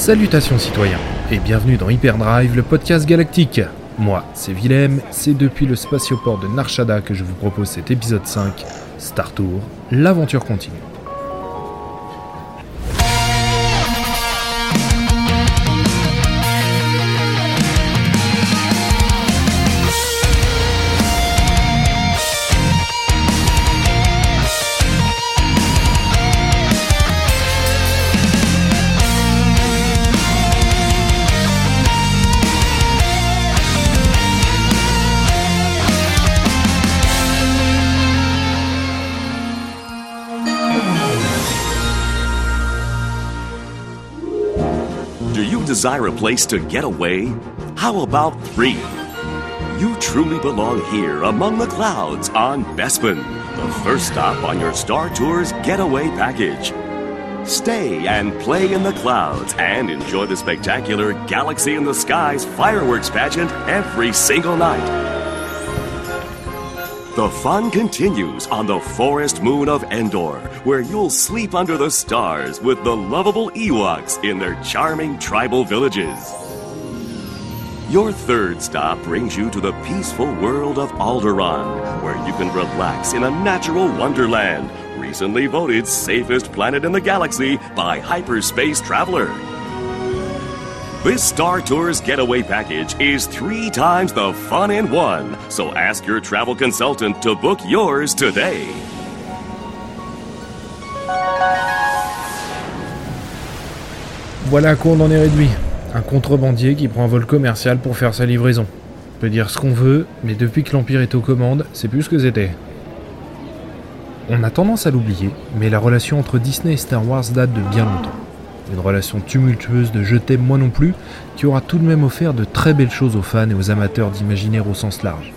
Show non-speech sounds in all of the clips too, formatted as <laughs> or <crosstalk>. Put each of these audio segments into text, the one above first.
Salutations citoyens et bienvenue dans Hyperdrive, le podcast galactique. Moi, c'est Willem, c'est depuis le spatioport de Narshada que je vous propose cet épisode 5, Star Tour, l'aventure continue. Desire a place to get away? How about three? You truly belong here among the clouds on Bespin, the first stop on your Star Tours getaway package. Stay and play in the clouds and enjoy the spectacular Galaxy in the Skies fireworks pageant every single night. The fun continues on the forest moon of Endor, where you'll sleep under the stars with the lovable Ewoks in their charming tribal villages. Your third stop brings you to the peaceful world of Alderaan, where you can relax in a natural wonderland, recently voted safest planet in the galaxy by Hyperspace Traveler. This Star Tours getaway package is three times the fun in one, so ask your travel consultant to book yours today. Voilà à quoi on en est réduit. Un contrebandier qui prend un vol commercial pour faire sa livraison. On peut dire ce qu'on veut, mais depuis que l'Empire est aux commandes, c'est plus ce que c'était. On a tendance à l'oublier, mais la relation entre Disney et Star Wars date de bien longtemps. Une relation tumultueuse de je t'aime moi non plus, qui aura tout de même offert de très belles choses aux fans et aux amateurs d'imaginaire au sens large.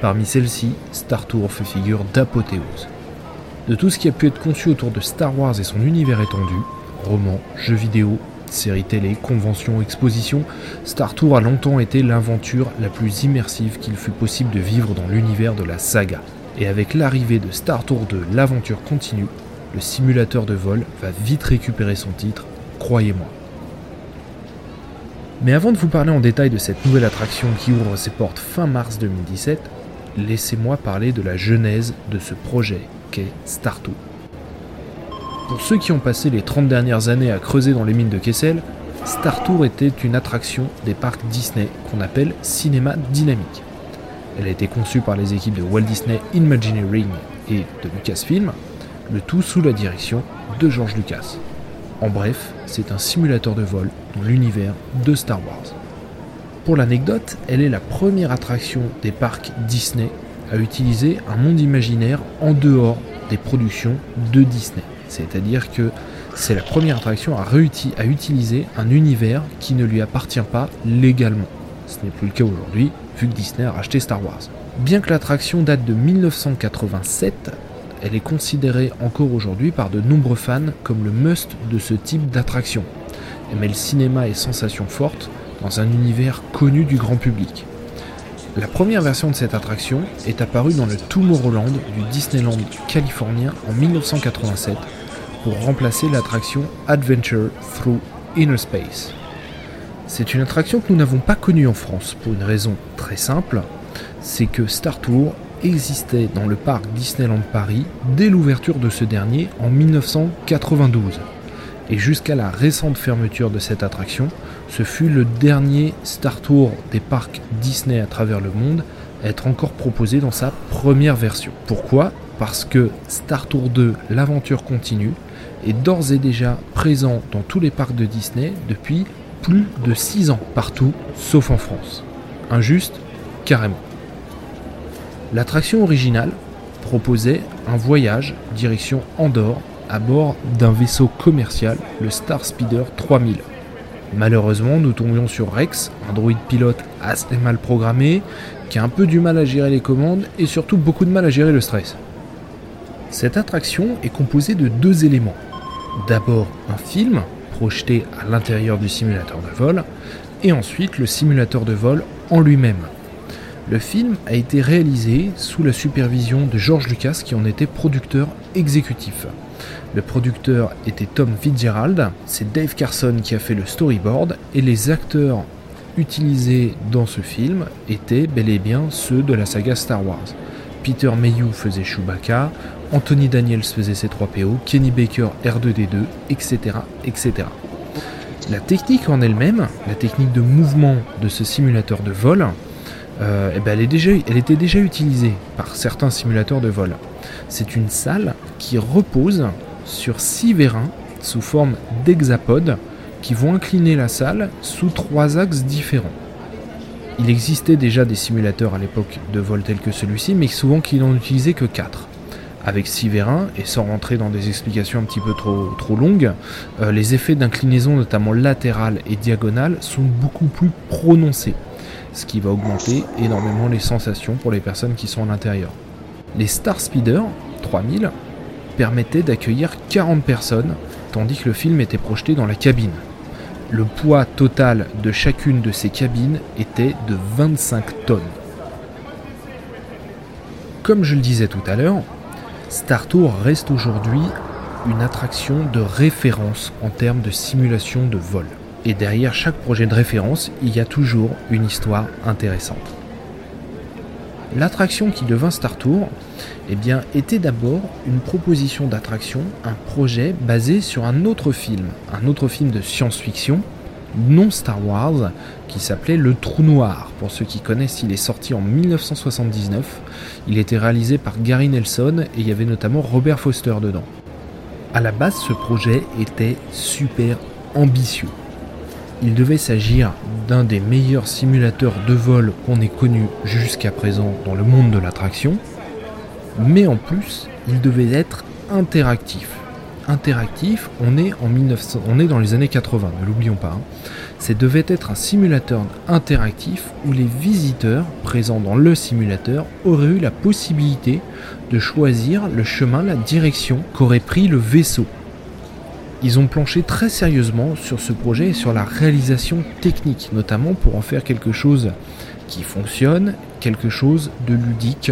Parmi celles-ci, Star Tour fait figure d'apothéose. De tout ce qui a pu être conçu autour de Star Wars et son univers étendu, romans, jeux vidéo, séries télé, conventions, expositions, Star Tour a longtemps été l'aventure la plus immersive qu'il fut possible de vivre dans l'univers de la saga. Et avec l'arrivée de Star Tour 2, l'aventure continue, le simulateur de vol va vite récupérer son titre, croyez-moi. Mais avant de vous parler en détail de cette nouvelle attraction qui ouvre ses portes fin mars 2017, laissez-moi parler de la genèse de ce projet qu'est Star Tour. Pour ceux qui ont passé les 30 dernières années à creuser dans les mines de Kessel, Star Tour était une attraction des parcs Disney qu'on appelle cinéma dynamique. Elle a été conçue par les équipes de Walt Disney Imagineering et de Lucasfilm, le tout sous la direction de George Lucas. En bref, c'est un simulateur de vol dans l'univers de Star Wars. Pour l'anecdote, elle est la première attraction des parcs Disney à utiliser un monde imaginaire en dehors des productions de Disney. C'est-à-dire que c'est la première attraction à, à, utiliser un univers qui ne lui appartient pas légalement. Ce n'est plus le cas aujourd'hui, vu que Disney a racheté Star Wars. Bien que l'attraction date de 1987, elle est considérée encore aujourd'hui par de nombreux fans comme le must de ce type d'attraction. Elle met le cinéma et sensations fortes dans un univers connu du grand public. La première version de cette attraction est apparue dans le Tomorrowland du Disneyland californien en 1987 pour remplacer l'attraction Adventure Through Inner Space. C'est une attraction que nous n'avons pas connue en France pour une raison très simple, c'est que Star Tour existait dans le parc Disneyland Paris dès l'ouverture de ce dernier en 1992. Et jusqu'à la récente fermeture de cette attraction, ce fut le dernier Star Tour des parcs Disney à travers le monde à être encore proposé dans sa première version. Pourquoi? Parce que Star Tour 2, l'aventure continue, est d'ores et déjà présent dans tous les parcs de Disney depuis plus de 6 ans partout, sauf en France. Injuste? Carrément. L'attraction originale proposait un voyage direction Andorre à bord d'un vaisseau commercial, le Star Speeder 3000. Malheureusement, nous tombions sur Rex, un droïde pilote assez mal programmé, qui a un peu du mal à gérer les commandes et surtout beaucoup de mal à gérer le stress. Cette attraction est composée de deux éléments. D'abord un film projeté à l'intérieur du simulateur de vol, et ensuite le simulateur de vol en lui-même. Le film a été réalisé sous la supervision de George Lucas qui en était producteur exécutif. Le producteur était Tom Fitzgerald, c'est Dave Carson qui a fait le storyboard et les acteurs utilisés dans ce film étaient bel et bien ceux de la saga Star Wars. Peter Mayhew faisait Chewbacca, Anthony Daniels faisait C3PO, Kenny Baker R2D2, etc. etc. La technique en elle-même, la technique de mouvement de ce simulateur de vol, euh, eh ben, elle, était déjà utilisée par certains simulateurs de vol. C'est une salle qui repose sur six vérins sous forme d'hexapodes qui vont incliner la salle sous trois axes différents. Il existait déjà des simulateurs à l'époque de vol tels que celui-ci, mais souvent qui n'en utilisaient que 4. Avec 6 vérins, et sans rentrer dans des explications un petit peu trop, trop longues, euh, les effets d'inclinaison, notamment latérale et diagonale, sont beaucoup plus prononcés, ce qui va augmenter énormément les sensations pour les personnes qui sont à l'intérieur. Les Star Speeder 3000 permettaient d'accueillir 40 personnes, tandis que le film était projeté dans la cabine. Le poids total de chacune de ces cabines était de 25 tonnes. Comme je le disais tout à l'heure, Star Tour reste aujourd'hui une attraction de référence en termes de simulation de vol. Et derrière chaque projet de référence, il y a toujours une histoire intéressante. L'attraction qui devint Star Tour eh bien, était d'abord une proposition d'attraction, un projet basé sur un autre film, un autre film de science-fiction, non Star Wars, qui s'appelait Le Trou Noir. Pour ceux qui connaissent, il est sorti en 1979. Il était réalisé par Gary Nelson et il y avait notamment Robert Foster dedans. À la base, ce projet était super ambitieux. Il devait s'agir d'un des meilleurs simulateurs de vol qu'on ait connu jusqu'à présent dans le monde de l'attraction, mais en plus, il devait être interactif. Interactif, on est, en 1900, on est dans les années 80, ne l'oublions pas. Hein. C'est devait être un simulateur interactif où les visiteurs présents dans le simulateur auraient eu la possibilité de choisir le chemin, la direction qu'aurait pris le vaisseau. Ils ont planché très sérieusement sur ce projet et sur la réalisation technique, notamment pour en faire quelque chose qui fonctionne, quelque chose de ludique,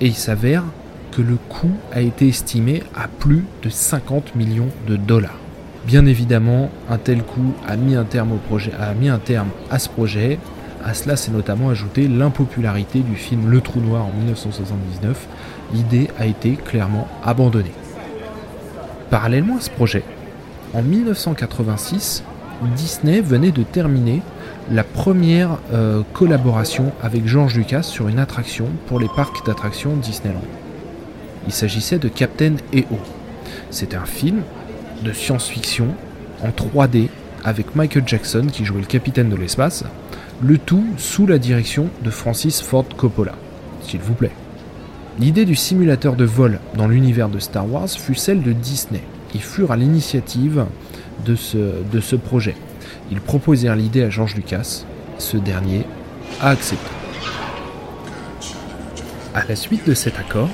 et il s'avère que le coût a été estimé à plus de 50 millions de dollars. Bien évidemment, un tel coût a mis un terme, au projet, a mis un terme à ce projet. À cela s'est notamment ajouté l'impopularité du film Le Trou Noir en 1979. L'idée a été clairement abandonnée. Parallèlement à ce projet, en 1986, Disney venait de terminer la première euh, collaboration avec George Lucas sur une attraction pour les parcs d'attractions Disneyland. Il s'agissait de Captain EO. C'était un film de science-fiction en 3D avec Michael Jackson qui jouait le capitaine de l'espace, le tout sous la direction de Francis Ford Coppola. S'il vous plaît. L'idée du simulateur de vol dans l'univers de Star Wars fut celle de Disney. Furent à l'initiative de ce, de ce projet. Ils proposèrent l'idée à George Lucas. Ce dernier a accepté. À la suite de cet accord,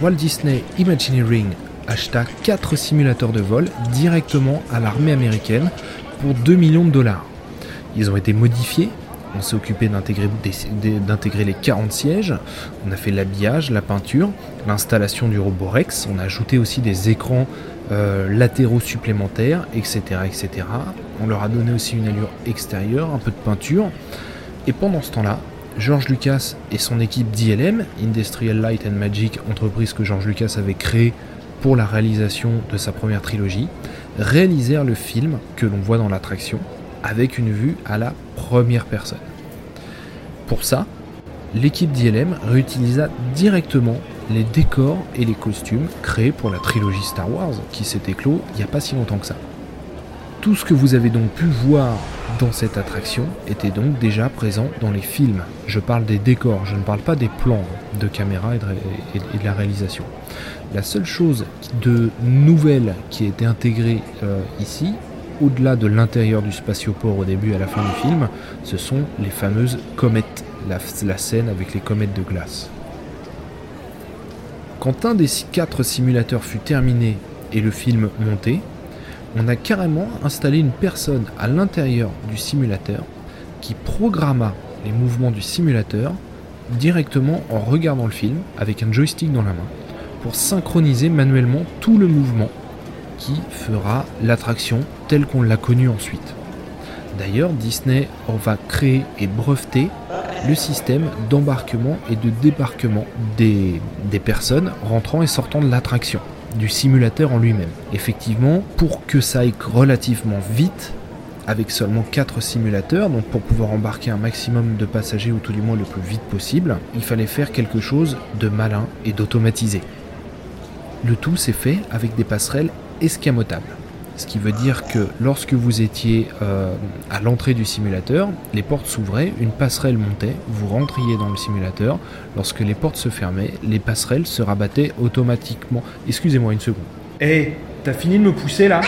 Walt Disney Imagineering acheta 4 simulateurs de vol directement à l'armée américaine pour 2 millions de dollars. Ils ont été modifiés, on s'est occupé d'intégrer les 40 sièges, on a fait l'habillage, la peinture, l'installation du robot Rex, on a ajouté aussi des écrans euh, latéraux supplémentaires, etc., etc. On leur a donné aussi une allure extérieure, un peu de peinture. Et pendant ce temps-là, George Lucas et son équipe d'ILM, Industrial Light and Magic, entreprise que George Lucas avait créée pour la réalisation de sa première trilogie, réalisèrent le film que l'on voit dans l'attraction avec une vue à la première personne. Pour ça, l'équipe d'ILM réutilisa directement les décors et les costumes créés pour la trilogie Star Wars qui s'est éclos il n'y a pas si longtemps que ça. Tout ce que vous avez donc pu voir dans cette attraction était donc déjà présent dans les films. Je parle des décors, je ne parle pas des plans de caméra et de, la réalisation. La seule chose de nouvelle qui a été intégrée euh, ici, au-delà de l'intérieur du spatioport au début et à la fin du film, ce sont les fameuses comètes, la, la scène avec les comètes de glace. Quand un des quatre simulateurs fut terminé et le film monté, on a carrément installé une personne à l'intérieur du simulateur qui programma les mouvements du simulateur directement en regardant le film avec un joystick dans la main pour synchroniser manuellement tout le mouvement qui fera l'attraction telle qu'on l'a connue ensuite. D'ailleurs, Disney va créer et breveter le système d'embarquement et de débarquement des, des personnes rentrant et sortant de l'attraction, du simulateur en lui-même. Effectivement, pour que ça aille relativement vite, avec seulement 4 simulateurs, donc pour pouvoir embarquer un maximum de passagers ou tout du moins le plus vite possible, il fallait faire quelque chose de malin et d'automatisé. Le tout s'est fait avec des passerelles escamotables. Ce qui veut dire que lorsque vous étiez euh, à l'entrée du simulateur, les portes s'ouvraient, une passerelle montait, vous rentriez dans le simulateur. Lorsque les portes se fermaient, les passerelles se rabattaient automatiquement. Excusez-moi une seconde. Hé, eh, t'as fini de me pousser là?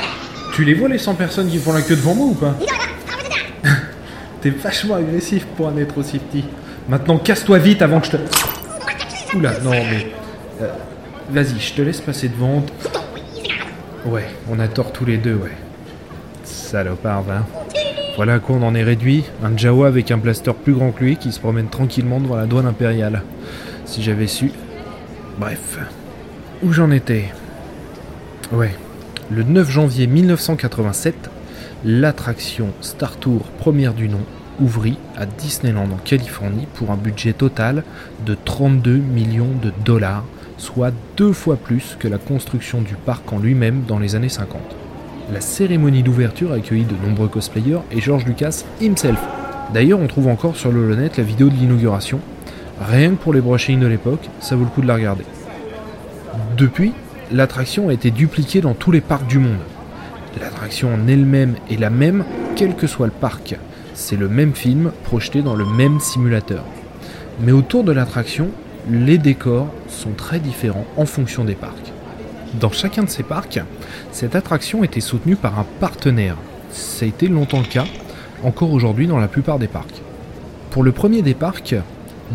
Tu les vois les 100 personnes qui font la queue devant moi ou pas? <laughs> T'es vachement agressif pour un être aussi petit. Maintenant, casse-toi vite avant que je te. Oula, non mais. Euh, vas-y, je te laisse passer devant. Ouais, on a tort tous les deux, ouais. Salopard, hein. Voilà à quoi on en est réduit. Un Jawa avec un blaster plus grand que lui qui se promène tranquillement devant la douane impériale. Si j'avais su. Bref. Où j'en étais? Ouais. Le 9 janvier 1987, l'attraction Star Tour première du nom ouvrit à Disneyland en Californie pour un budget total de 32 millions de dollars soit deux fois plus que la construction du parc en lui-même dans les années 50. La cérémonie d'ouverture a accueilli de nombreux cosplayers et George Lucas himself. D'ailleurs, on trouve encore sur le net la vidéo de l'inauguration. Rien que pour les brushings de l'époque, ça vaut le coup de la regarder. Depuis, l'attraction a été dupliquée dans tous les parcs du monde. L'attraction en elle-même est la même, quel que soit le parc. C'est le même film projeté dans le même simulateur. Mais autour de l'attraction, les décors sont très différents en fonction des parcs. Dans chacun de ces parcs, cette attraction était soutenue par un partenaire. Ça a été longtemps le cas, encore aujourd'hui dans la plupart des parcs. Pour le premier des parcs,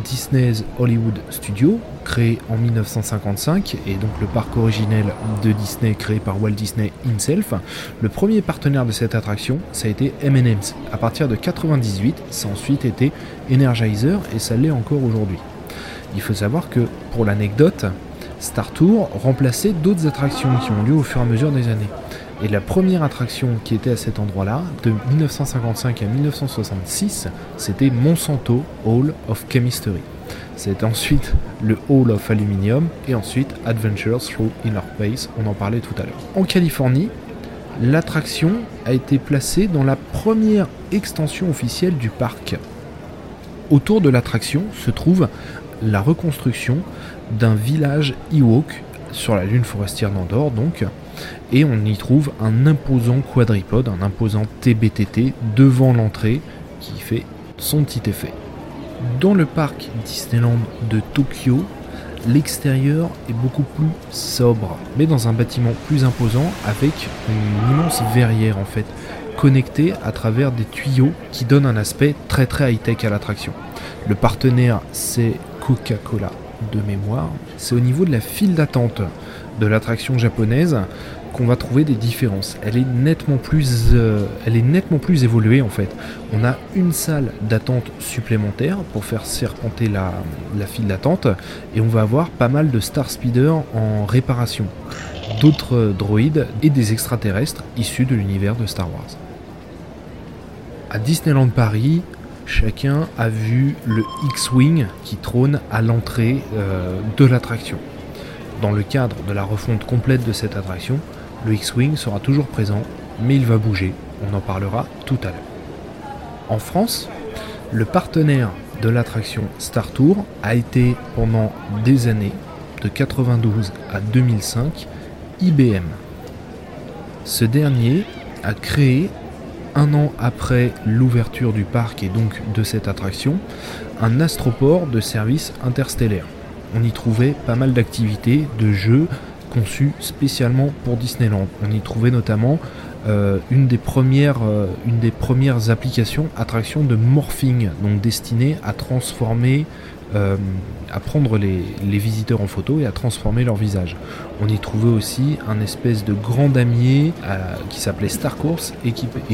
Disney's Hollywood Studios, créé en 1955, et donc le parc originel de Disney créé par Walt Disney himself, le premier partenaire de cette attraction, ça a été M&M's. À partir de 1998, ça a ensuite été Energizer, et ça l'est encore aujourd'hui. Il faut savoir que, pour l'anecdote, Star Tour remplaçait d'autres attractions qui ont lieu au fur et à mesure des années. Et la première attraction qui était à cet endroit-là, de 1955 à 1966, c'était Monsanto Hall of Chemistry. C'est ensuite le Hall of Aluminium et ensuite Adventures Through Inner Space, on en parlait tout à l'heure. En Californie, l'attraction a été placée dans la première extension officielle du parc. Autour de l'attraction se trouve la reconstruction d'un village Ewok sur la lune forestière d'Andorre donc et on y trouve un imposant quadripode, un imposant TBTT devant l'entrée qui fait son petit effet. Dans le parc Disneyland de Tokyo, l'extérieur est beaucoup plus sobre, mais dans un bâtiment plus imposant avec une immense verrière en fait, connectée à travers des tuyaux qui donnent un aspect très très high-tech à l'attraction. Le partenaire c'est Coca-Cola de mémoire, c'est au niveau de la file d'attente de l'attraction japonaise qu'on va trouver des différences. Elle est nettement plus, euh, elle est nettement plus évoluée en fait. On a une salle d'attente supplémentaire pour faire serpenter la, file d'attente et on va avoir pas mal de Star Speeder en réparation, d'autres droïdes et des extraterrestres issus de l'univers de Star Wars. À Disneyland Paris, chacun a vu le X-Wing qui trône à l'entrée euh, de l'attraction. Dans le cadre de la refonte complète de cette attraction, le X-Wing sera toujours présent, mais il va bouger, on en parlera tout à l'heure. En France, le partenaire de l'attraction Star Tour a été pendant des années, de 92 à 2005, IBM. Ce dernier a créé un an après l'ouverture du parc et donc de cette attraction, un astroport de services interstellaires. On y trouvait pas mal d'activités, de jeux conçus spécialement pour Disneyland. On y trouvait notamment euh, une, des premières, euh, une des premières applications, attractions de morphing, donc destinées à transformer euh, à prendre les, visiteurs en photo et à transformer leur visage. On y trouvait aussi un espèce de grand damier euh, qui s'appelait Star Course et,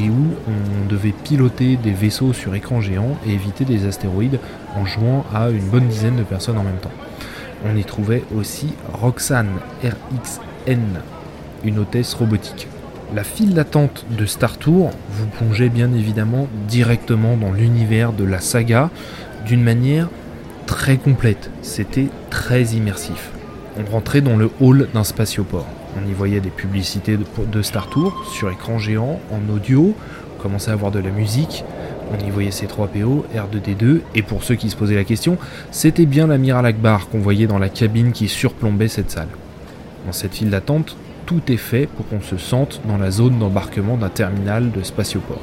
où on devait piloter des vaisseaux sur écran géant et éviter des astéroïdes en jouant à une bonne dizaine de personnes en même temps. On y trouvait aussi Roxanne RXN, une hôtesse robotique. La file d'attente de Star Tour vous plongeait bien évidemment directement dans l'univers de la saga d'une manière très complète. C'était très immersif. On rentrait dans le hall d'un spatioport. On y voyait des publicités de, Star Tour sur écran géant, en audio, on commençait à avoir de la musique, on y voyait C3PO, R2D2, et pour ceux qui se posaient la question, c'était bien l'amiral Akbar qu'on voyait dans la cabine qui surplombait cette salle. Dans cette file d'attente, tout est fait pour qu'on se sente dans la zone d'embarquement d'un terminal de spatioport.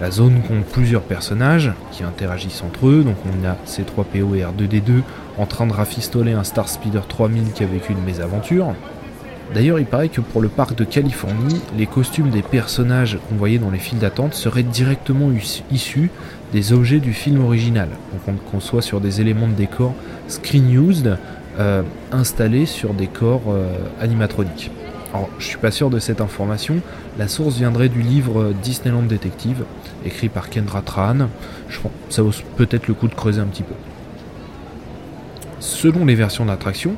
La zone compte plusieurs personnages qui interagissent entre eux, donc on a C3PO et R2D2 en train de rafistoler un Star Speeder 3000 qui a vécu une mésaventure. D'ailleurs, il paraît que pour le parc de Californie, les costumes des personnages qu'on voyait dans les files d'attente seraient directement issus des objets du film original. Donc qu'on soit sur des éléments de décor screen used euh, installés sur des corps euh, animatroniques. Alors, je suis pas sûr de cette information. La source viendrait du livre Disneyland Detective, écrit par Kendra Tran. Je pense ça vaut peut-être le coup de creuser un petit peu. Selon les versions d'attraction,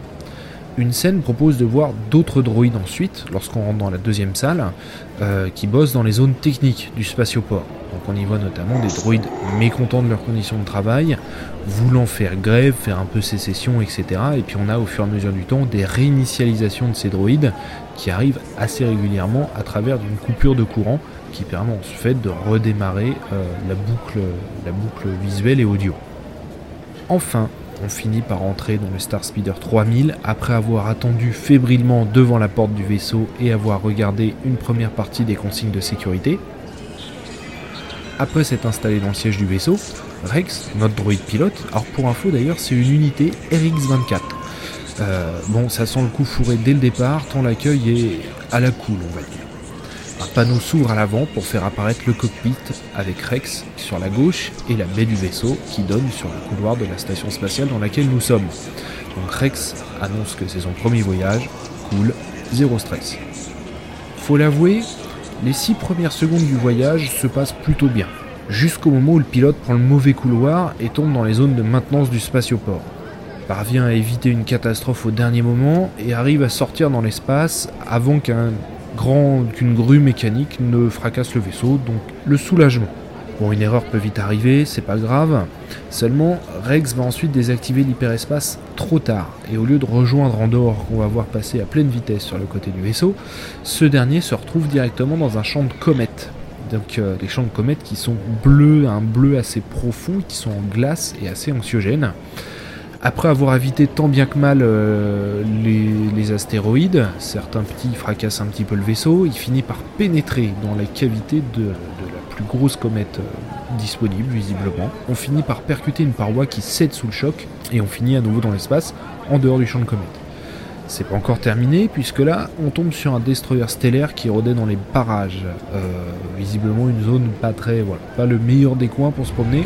une scène propose de voir d'autres droïdes ensuite, lorsqu'on rentre dans la deuxième salle, euh, qui bossent dans les zones techniques du spatioport. Donc on y voit notamment des droïdes mécontents de leurs conditions de travail, voulant faire grève, faire un peu sécession, etc. Et puis on a au fur et à mesure du temps des réinitialisations de ces droïdes qui arrivent assez régulièrement à travers d'une coupure de courant qui permet en fait de redémarrer euh, la, boucle, la boucle visuelle et audio. Enfin, on finit par entrer dans le Star Speeder 3000 après avoir attendu fébrilement devant la porte du vaisseau et avoir regardé une première partie des consignes de sécurité. Après s'être installé dans le siège du vaisseau, Rex, notre droïde pilote, alors pour info d'ailleurs c'est une unité RX-24. Euh, bon, ça sent le coup fourré dès le départ, tant l'accueil est à la cool, on va dire. Un panneau s'ouvre à l'avant pour faire apparaître le cockpit avec Rex sur la gauche et la baie du vaisseau qui donne sur le couloir de la station spatiale dans laquelle nous sommes. Donc Rex annonce que c'est son premier voyage, cool, zéro stress. Faut l'avouer, les six premières secondes du voyage se passent plutôt bien, jusqu'au moment où le pilote prend le mauvais couloir et tombe dans les zones de maintenance du spatioport. Parvient à éviter une catastrophe au dernier moment et arrive à sortir dans l'espace avant qu'un qu'une grue mécanique ne fracasse le vaisseau, donc le soulagement. Bon, une erreur peut vite arriver, c'est pas grave. Seulement, Rex va ensuite désactiver l'hyperespace trop tard, et au lieu de rejoindre Andorre qu'on va voir passer à pleine vitesse sur le côté du vaisseau, ce dernier se retrouve directement dans un champ de comètes. Donc euh, des champs de comètes qui sont bleus, un bleu assez profond, qui sont en glace et assez anxiogènes. Après avoir évité tant bien que mal euh, les, astéroïdes, certains petits fracassent un petit peu le vaisseau, il finit par pénétrer dans la cavité de, la plus grosse comète euh, disponible, visiblement. On finit par percuter une paroi qui cède sous le choc, et on finit à nouveau dans l'espace, en dehors du champ de comète. C'est pas encore terminé, puisque là, on tombe sur un destroyer stellaire qui rôdait dans les parages. Euh, visiblement une zone pas très... voilà, pas le meilleur des coins pour se promener.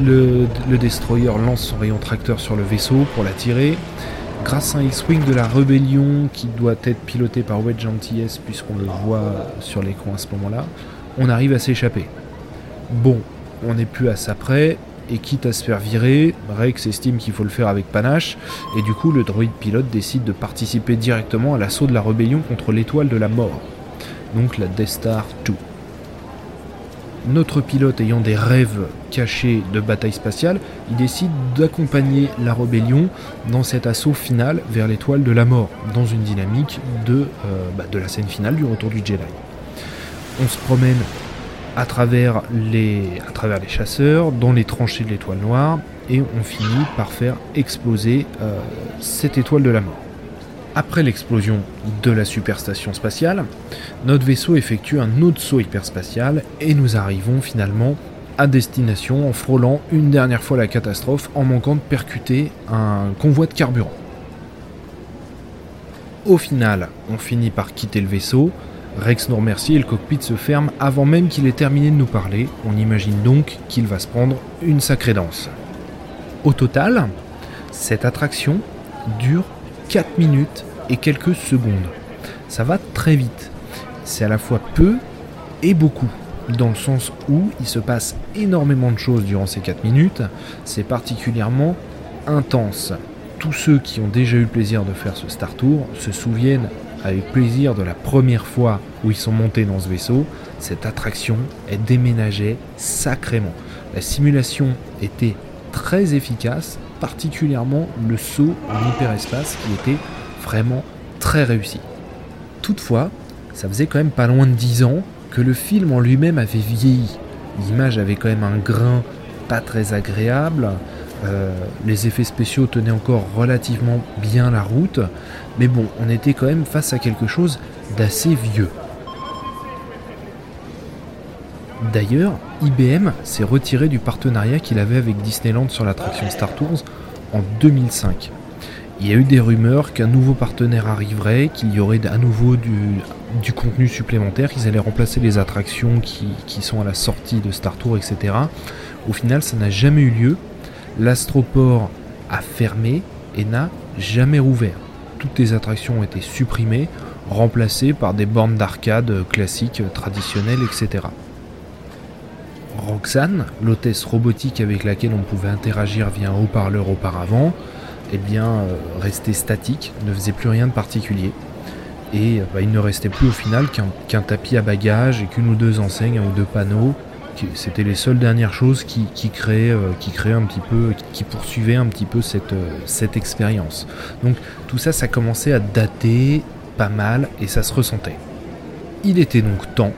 Le, destroyer lance son rayon tracteur sur le vaisseau pour l'attirer. Grâce à un X-Wing de la rébellion qui doit être piloté par Wedge Antilles, puisqu'on le voit sur l'écran à ce moment-là, on arrive à s'échapper. Bon, on n'est plus à ça près, et quitte à se faire virer, Rex estime qu'il faut le faire avec panache, et du coup le droïde pilote décide de participer directement à l'assaut de la rébellion contre l'étoile de la mort, donc la Death Star 2 notre pilote ayant des rêves cachés de bataille spatiale, il décide d'accompagner la rébellion dans cet assaut final vers l'étoile de la mort, dans une dynamique de, euh, bah, la scène finale du retour du Jedi. On se promène à travers les, à travers les chasseurs, dans les tranchées de l'étoile noire, et on finit par faire exploser euh, cette étoile de la mort. Après l'explosion de la superstation spatiale, notre vaisseau effectue un autre saut hyperspatial et nous arrivons finalement à destination en frôlant une dernière fois la catastrophe en manquant de percuter un convoi de carburant. Au final, on finit par quitter le vaisseau, Rex nous remercie et le cockpit se ferme avant même qu'il ait terminé de nous parler, on imagine donc qu'il va se prendre une sacrée danse. Au total, cette attraction dure 4 minutes et quelques secondes. Ça va très vite. C'est à la fois peu et beaucoup, dans le sens où il se passe énormément de choses durant ces 4 minutes. C'est particulièrement intense. tous ceux qui ont déjà eu le plaisir de faire ce Star Tour se souviennent avec plaisir de la première fois où ils sont montés dans ce vaisseau. Cette attraction, elle déménageait sacrément. La simulation était très efficace, particulièrement le saut en hyperespace qui était vraiment très réussi. Toutefois, ça faisait quand même pas loin de 10 ans que le film en lui-même avait vieilli. L'image avait quand même un grain pas très agréable, euh, les effets spéciaux tenaient encore relativement bien la route, mais bon, on était quand même face à quelque chose d'assez vieux. D'ailleurs, IBM s'est retiré du partenariat qu'il avait avec Disneyland sur l'attraction Star Tours en 2005. Il y a eu des rumeurs qu'un nouveau partenaire arriverait, qu'il y aurait à nouveau du, contenu supplémentaire, qu'ils allaient remplacer les attractions qui, sont à la sortie de Star Tours, etc. Au final, ça n'a jamais eu lieu. L'Astroport a fermé et n'a jamais rouvert. Toutes les attractions ont été supprimées, remplacées par des bornes d'arcade classiques, traditionnelles, etc. Roxane, l'hôtesse robotique avec laquelle on pouvait interagir via un haut-parleur auparavant, eh bien, euh, restait statique, ne faisait plus rien de particulier. Et bah, il ne restait plus au final qu'un tapis à bagages et qu'une ou deux enseignes, ou deux panneaux. C'était les seules dernières choses qui, créaient, euh, qui créaient un petit peu, qui poursuivaient un petit peu cette, euh, cette expérience. Donc tout ça, ça commençait à dater pas mal et ça se ressentait. Il était donc temps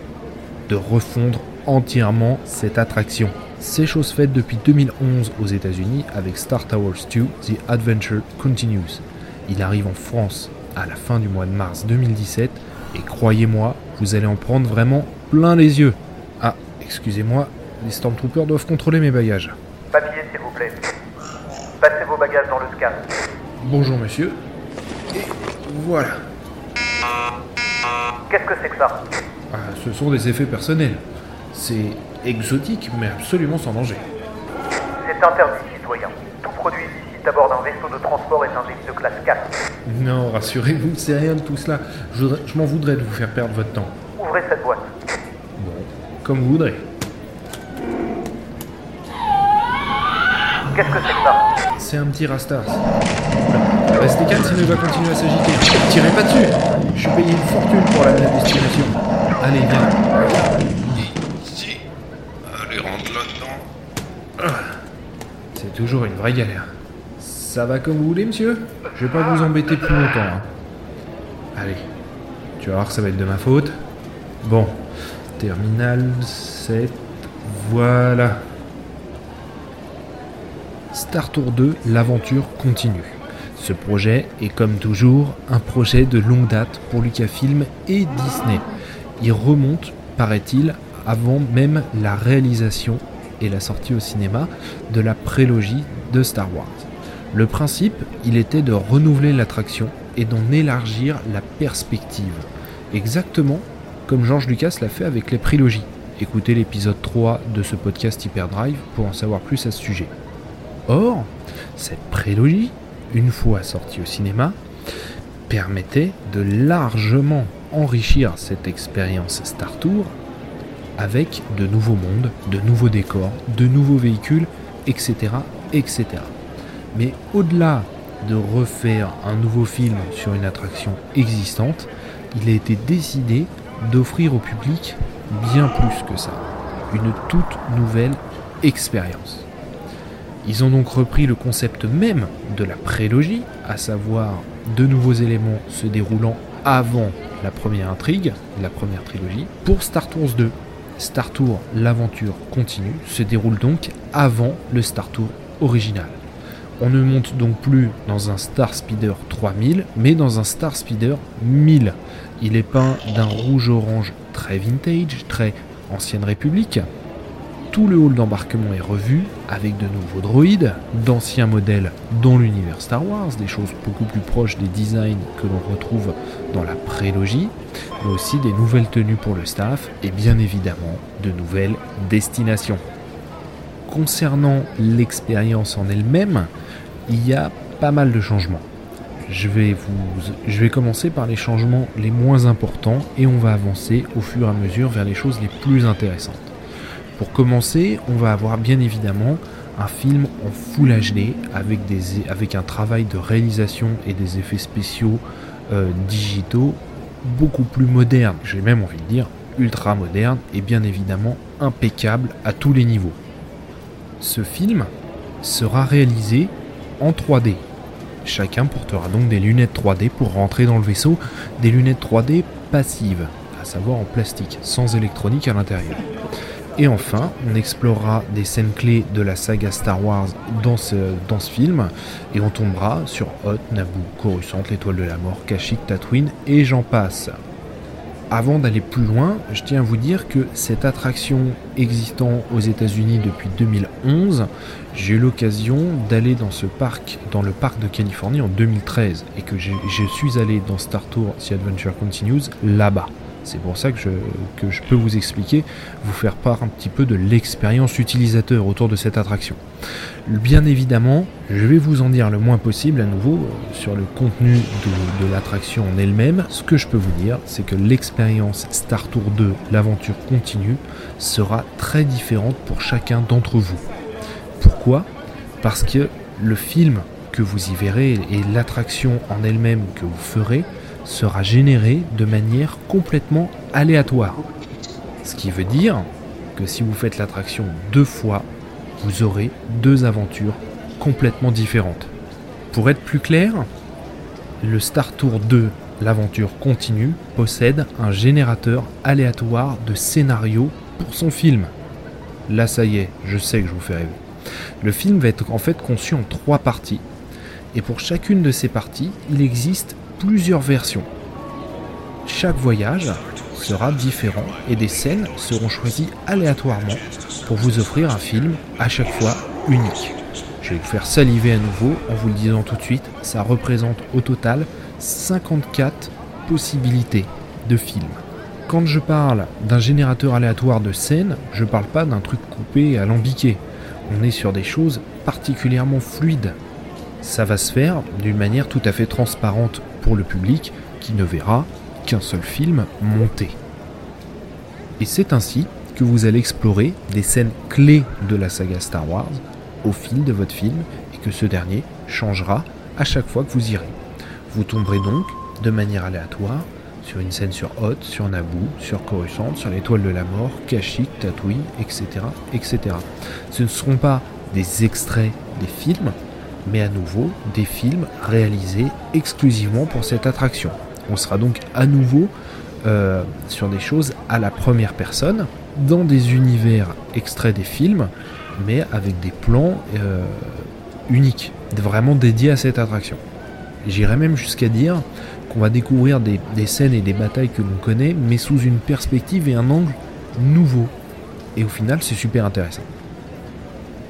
de refondre entièrement cette attraction. C'est chose faite depuis 2011 aux États-Unis avec Star Towers 2 The Adventure Continues. Il arrive en France à la fin du mois de mars 2017 et croyez-moi, vous allez en prendre vraiment plein les yeux. Ah, excusez-moi, les Stormtroopers doivent contrôler mes bagages. Papier, s'il vous plaît. Passez vos bagages dans le scan. Bonjour, monsieur. Et voilà. Qu'est-ce que c'est que ça? Ah, Ce sont des effets personnels. C'est exotique, mais absolument sans danger. C'est interdit, citoyen. Tout produit illicite à bord d'un vaisseau de transport est un délit de classe 4. Non, rassurez-vous, c'est rien de tout cela. Je, je m'en voudrais de vous faire perdre votre temps. Ouvrez cette boîte. Bon, comme vous voudrez. Qu'est-ce que c'est que ça? C'est un petit Rastas. Restez calme sinon il va continuer à s'agiter. Tirez pas dessus Je suis payé une fortune pour la destination. Allez, viens. C'est toujours une vraie galère. Ça va comme vous voulez, monsieur Je vais pas vous embêter plus longtemps. Hein. Allez, tu vas voir que ça va être de ma faute. Bon, terminal 7, voilà. Star Tour 2, l'aventure continue. Ce projet est comme toujours un projet de longue date pour Lucasfilm et Disney. Il remonte, paraît-il, avant même la réalisation et la sortie au cinéma de la prélogie de Star Wars. Le principe, il était de renouveler l'attraction et d'en élargir la perspective. Exactement comme George Lucas l'a fait avec les prélogies. Écoutez l'épisode 3 de ce podcast Hyperdrive pour en savoir plus à ce sujet. Or, cette prélogie, une fois sortie au cinéma, permettait de largement enrichir cette expérience Star Tour avec de nouveaux mondes, de nouveaux décors, de nouveaux véhicules, etc. etc. Mais au-delà de refaire un nouveau film sur une attraction existante, il a été décidé d'offrir au public bien plus que ça, une toute nouvelle expérience. Ils ont donc repris le concept même de la prélogie, à savoir de nouveaux éléments se déroulant avant la première intrigue, la première trilogie, pour Star Tours 2, Star Tour L'aventure continue se déroule donc avant le Star Tour original. On ne monte donc plus dans un Star Speeder 3000, mais dans un Star Speeder 1000. Il est peint d'un rouge-orange très vintage, très ancienne république, tout le hall d'embarquement est revu avec de nouveaux droïdes, d'anciens modèles dans l'univers Star Wars, des choses beaucoup plus proches des designs que l'on retrouve dans la prélogie, mais aussi des nouvelles tenues pour le staff et bien évidemment de nouvelles destinations. Concernant l'expérience en elle-même, il y a pas mal de changements. Je vais, je vais commencer par les changements les moins importants et on va avancer au fur et à mesure vers les choses les plus intéressantes. Pour commencer, on va avoir bien évidemment un film en Full HD avec, des, avec un travail de réalisation et des effets spéciaux euh, digitaux beaucoup plus moderne, j'ai même envie de dire ultra moderne et bien évidemment impeccable à tous les niveaux. Ce film sera réalisé en 3D. Chacun portera donc des lunettes 3D pour rentrer dans le vaisseau, des lunettes 3D passives, à savoir en plastique, sans électronique à l'intérieur. Et enfin, on explorera des scènes clés de la saga Star Wars dans ce, film, et on tombera sur Hoth, Naboo, Coruscant, l'étoile de la mort, Kashyyyk, Tatooine, et j'en passe. Avant d'aller plus loin, je tiens à vous dire que cette attraction existant aux États-Unis depuis 2011, j'ai eu l'occasion d'aller dans ce parc, dans le parc de Californie en 2013, et que je suis allé dans Star Tour The Adventure Continues là-bas. C'est pour ça que je, peux vous expliquer, vous faire part un petit peu de l'expérience utilisateur autour de cette attraction. Bien évidemment, je vais vous en dire le moins possible à nouveau euh, sur le contenu de, de l'attraction en elle-même. Ce que je peux vous dire, c'est que l'expérience Star Tour 2, l'aventure continue, sera très différente pour chacun d'entre vous. Pourquoi? Parce que le film que vous y verrez et l'attraction en elle-même que vous ferez sera généré de manière complètement aléatoire. Ce qui veut dire que si vous faites l'attraction deux fois, vous aurez deux aventures complètement différentes. Pour être plus clair, le Star Tour 2, l'aventure continue, possède un générateur aléatoire de scénario pour son film. Là ça y est, je sais que je vous fais rêver. Le film va être en fait conçu en trois parties. Et pour chacune de ces parties, il existe plusieurs versions. Chaque voyage sera différent et des scènes seront choisies aléatoirement pour vous offrir un film à chaque fois unique. Je vais vous faire saliver à nouveau en vous le disant tout de suite, ça représente au total 54 possibilités de films. Quand je parle d'un générateur aléatoire de scènes, je parle pas d'un truc coupé et alambiqué. On est sur des choses particulièrement fluides. Ça va se faire d'une manière tout à fait transparente pour le public qui ne verra qu'un seul film monté. Et c'est ainsi que vous allez explorer des scènes clés de la saga Star Wars au fil de votre film et que ce dernier changera à chaque fois que vous irez. Vous tomberez donc de manière aléatoire sur une scène sur Hoth, sur Naboo, sur Coruscant, sur l'étoile de la mort, Kashyyyk, Tatooine, etc., etc. Ce ne seront pas des extraits des films, mais à nouveau des films réalisés exclusivement pour cette attraction. On sera donc à nouveau euh, sur des choses à la première personne, dans des univers extraits des films, mais avec des plans euh, uniques, vraiment dédiés à cette attraction. J'irais même jusqu'à dire qu'on va découvrir des, des, scènes et des batailles que l'on connaît, mais sous une perspective et un angle nouveau. Et au final, c'est super intéressant.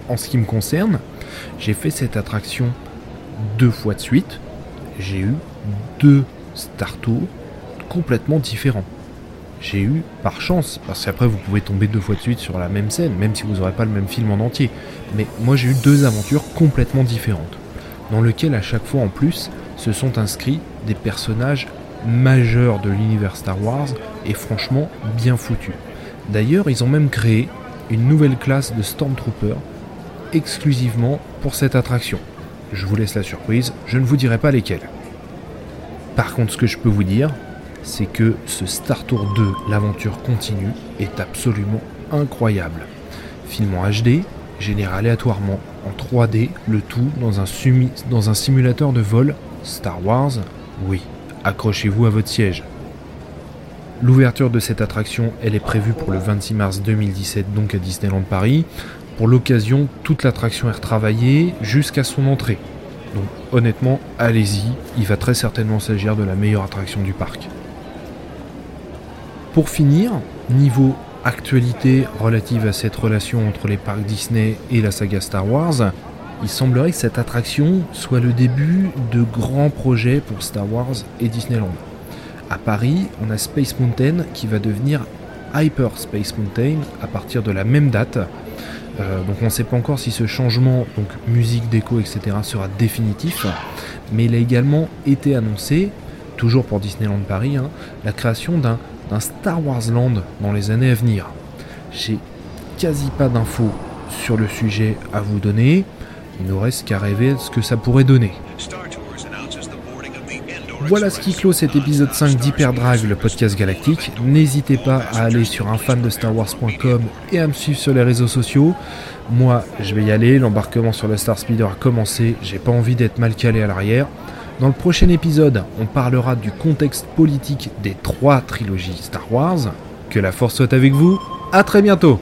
En ce qui me concerne, j'ai fait cette attraction deux fois de suite. J'ai eu deux Star Tours complètement différents. J'ai eu, par chance, parce qu'après vous pouvez tomber deux fois de suite sur la même scène, même si vous n'aurez pas le même film en entier, mais moi j'ai eu deux aventures complètement différentes, dans lesquelles à chaque fois en plus se sont inscrits des personnages majeurs de l'univers Star Wars et franchement bien foutus. D'ailleurs, ils ont même créé une nouvelle classe de Stormtroopers exclusivement pour cette attraction. Je vous laisse la surprise, je ne vous dirai pas lesquels. Par contre, ce que je peux vous dire, c'est que ce Star Tour 2, l'aventure continue, est absolument incroyable. Film en HD, généré aléatoirement en 3D, le tout dans un simulateur de vol Star Wars, oui, accrochez-vous à votre siège. L'ouverture de cette attraction, elle est prévue pour le 26 mars 2017, donc à Disneyland Paris. Pour l'occasion, toute l'attraction est retravaillée jusqu'à son entrée. Donc honnêtement, allez-y, il va très certainement s'agir de la meilleure attraction du parc. Pour finir, niveau actualité relative à cette relation entre les parcs Disney et la saga Star Wars, il semblerait que cette attraction soit le début de grands projets pour Star Wars et Disneyland. À Paris, on a Space Mountain qui va devenir Hyper Space Mountain à partir de la même date, euh, donc on ne sait pas encore si ce changement, donc musique, déco, etc., sera définitif, mais il a également été annoncé, toujours pour Disneyland Paris, hein, la création d'un Star Wars Land dans les années à venir. J'ai quasi pas d'infos sur le sujet à vous donner. Il nous reste qu'à rêver ce que ça pourrait donner. Voilà ce qui clôt cet épisode 5 d'Hyperdrive, le podcast galactique. N'hésitez pas à aller sur unfan-de-star-wars.com et à me suivre sur les réseaux sociaux. Moi, je vais y aller, l'embarquement sur le Star Speeder a commencé, j'ai pas envie d'être mal calé à l'arrière. Dans le prochain épisode, on parlera du contexte politique des trois trilogies Star Wars. Que la force soit avec vous, à très bientôt